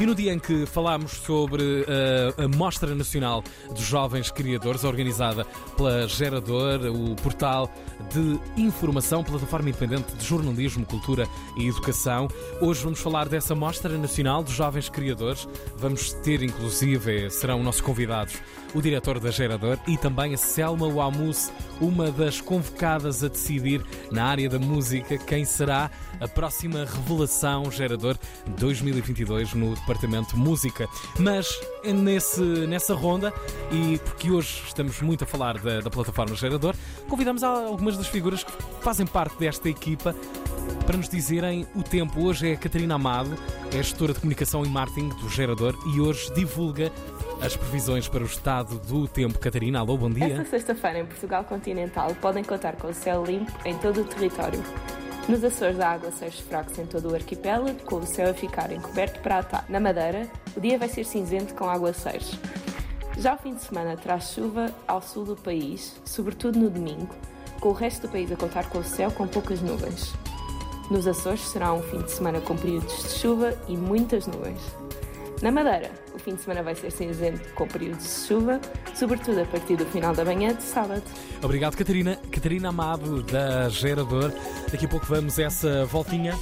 E no dia em que falámos sobre uh, a Mostra Nacional dos Jovens Criadores, organizada pela Gerador, o portal de informação, plataforma independente de jornalismo, cultura e educação, hoje vamos falar dessa Mostra Nacional dos Jovens Criadores. Vamos ter, inclusive, serão nossos convidados o diretor da Gerador e também a Selma Wamus, uma das convocadas a decidir na área da música quem será a próxima revelação Gerador 2022 no Departamento Música. Mas nesse, nessa ronda, e porque hoje estamos muito a falar da, da plataforma Gerador, convidamos algumas das figuras que fazem parte desta equipa para nos dizerem o tempo. Hoje é a Catarina Amado, é gestora de comunicação e marketing do Gerador e hoje divulga as previsões para o estado do tempo. Catarina, alô, bom dia. Esta sexta-feira em Portugal continental podem contar com o céu limpo em todo o território. Nos Açores a água seja fracos em todo o arquipélago, com o céu a ficar encoberto para a tarde. Na Madeira, o dia vai ser cinzento com aguaceiros. Já o fim de semana traz chuva ao sul do país, sobretudo no domingo, com o resto do país a contar com o céu com poucas nuvens. Nos Açores será um fim de semana com períodos de chuva e muitas nuvens. Na Madeira, o fim de semana vai ser cinzento com períodos de chuva, sobretudo a partir do final da manhã de sábado. Obrigado, Catarina. Catarina Amado, da Gerador. Daqui a pouco vamos essa voltinha